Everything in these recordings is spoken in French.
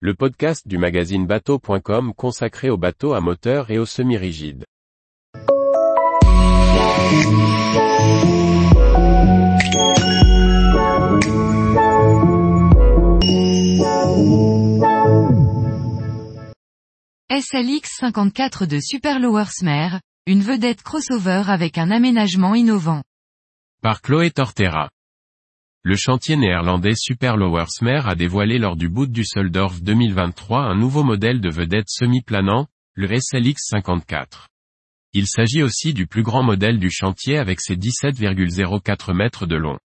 le podcast du magazine bateau.com consacré aux bateaux à moteur et aux semi-rigides. SLX 54 de Super Lowersmer, une vedette crossover avec un aménagement innovant. Par Chloé Tortera. Le chantier néerlandais Super Lowersmer a dévoilé lors du boot du Soldorf 2023 un nouveau modèle de vedette semi-planant, le SLX 54. Il s'agit aussi du plus grand modèle du chantier avec ses 17,04 mètres de long.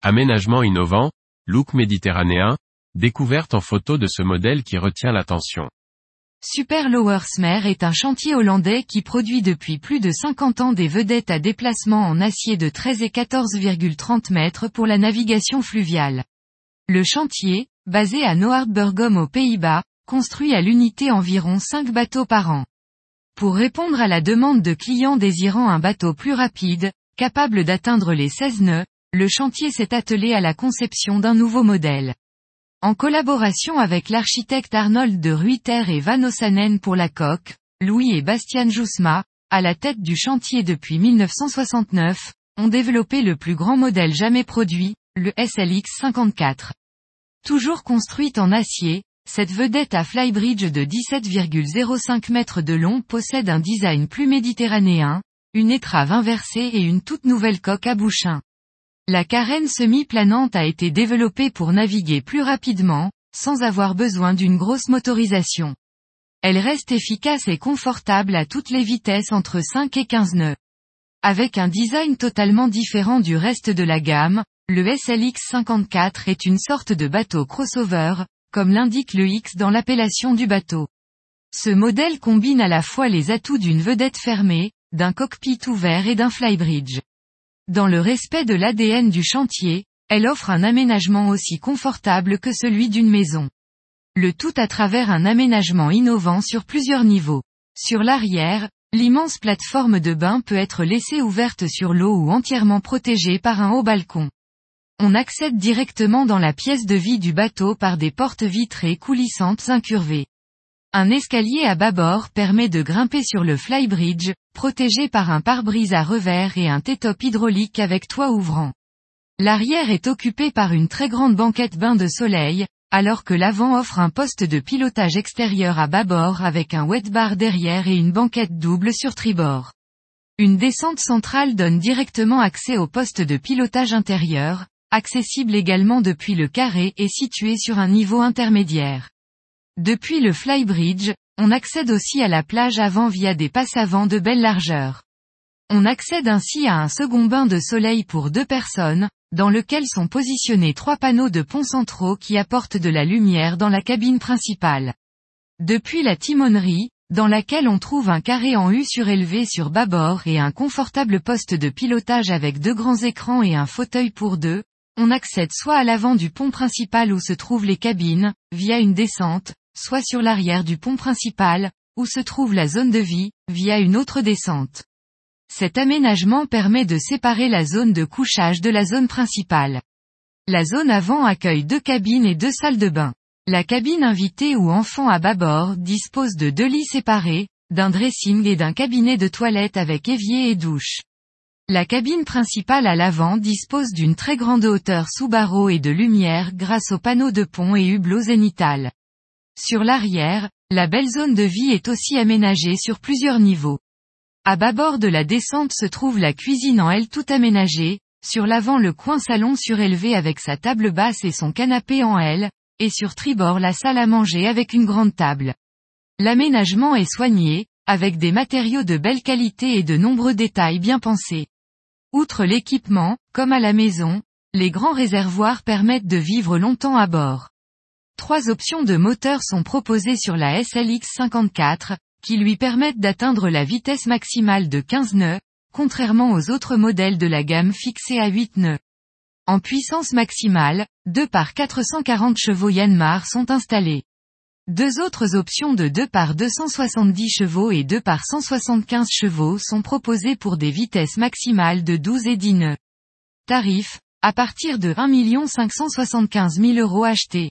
Aménagement innovant, look méditerranéen, découverte en photo de ce modèle qui retient l'attention. Super Lowersmer est un chantier hollandais qui produit depuis plus de 50 ans des vedettes à déplacement en acier de 13 et 14,30 mètres pour la navigation fluviale. Le chantier, basé à Noordburgum aux Pays-Bas, construit à l'unité environ 5 bateaux par an. Pour répondre à la demande de clients désirant un bateau plus rapide, capable d'atteindre les 16 nœuds, le chantier s'est attelé à la conception d'un nouveau modèle. En collaboration avec l'architecte Arnold de Ruyter et Van Ossanen pour la coque, Louis et Bastian Jousma, à la tête du chantier depuis 1969, ont développé le plus grand modèle jamais produit, le SLX 54. Toujours construite en acier, cette vedette à flybridge de 17,05 mètres de long possède un design plus méditerranéen, une étrave inversée et une toute nouvelle coque à bouchin. La carène semi-planante a été développée pour naviguer plus rapidement, sans avoir besoin d'une grosse motorisation. Elle reste efficace et confortable à toutes les vitesses entre 5 et 15 nœuds. Avec un design totalement différent du reste de la gamme, le SLX 54 est une sorte de bateau crossover, comme l'indique le X dans l'appellation du bateau. Ce modèle combine à la fois les atouts d'une vedette fermée, d'un cockpit ouvert et d'un flybridge. Dans le respect de l'ADN du chantier, elle offre un aménagement aussi confortable que celui d'une maison. Le tout à travers un aménagement innovant sur plusieurs niveaux. Sur l'arrière, l'immense plateforme de bain peut être laissée ouverte sur l'eau ou entièrement protégée par un haut balcon. On accède directement dans la pièce de vie du bateau par des portes vitrées coulissantes incurvées. Un escalier à bâbord permet de grimper sur le flybridge, protégé par un pare-brise à revers et un T-top hydraulique avec toit ouvrant. L'arrière est occupé par une très grande banquette bain de soleil, alors que l'avant offre un poste de pilotage extérieur à bâbord avec un wet bar derrière et une banquette double sur tribord. Une descente centrale donne directement accès au poste de pilotage intérieur, accessible également depuis le carré et situé sur un niveau intermédiaire. Depuis le flybridge, on accède aussi à la plage avant via des passes avant de belle largeur. On accède ainsi à un second bain de soleil pour deux personnes, dans lequel sont positionnés trois panneaux de pont centraux qui apportent de la lumière dans la cabine principale. Depuis la timonerie, dans laquelle on trouve un carré en U surélevé sur bâbord et un confortable poste de pilotage avec deux grands écrans et un fauteuil pour deux, on accède soit à l'avant du pont principal où se trouvent les cabines, via une descente, soit sur l'arrière du pont principal, où se trouve la zone de vie, via une autre descente. Cet aménagement permet de séparer la zone de couchage de la zone principale. La zone avant accueille deux cabines et deux salles de bain. La cabine invitée ou enfant à bâbord dispose de deux lits séparés, d'un dressing et d'un cabinet de toilette avec évier et douche. La cabine principale à l'avant dispose d'une très grande hauteur sous barreaux et de lumière grâce aux panneaux de pont et hublot zénital. Sur l'arrière, la belle zone de vie est aussi aménagée sur plusieurs niveaux. À bâbord de la descente se trouve la cuisine en L tout aménagée, sur l'avant le coin salon surélevé avec sa table basse et son canapé en L, et sur tribord la salle à manger avec une grande table. L'aménagement est soigné, avec des matériaux de belle qualité et de nombreux détails bien pensés. Outre l'équipement, comme à la maison, les grands réservoirs permettent de vivre longtemps à bord. Trois options de moteur sont proposées sur la SLX 54, qui lui permettent d'atteindre la vitesse maximale de 15 nœuds, contrairement aux autres modèles de la gamme fixée à 8 nœuds. En puissance maximale, 2 par 440 chevaux Yanmar sont installés. Deux autres options de 2 par 270 chevaux et 2 par 175 chevaux sont proposées pour des vitesses maximales de 12 et 10 nœuds. Tarif, à partir de 1 575 000 euros achetés.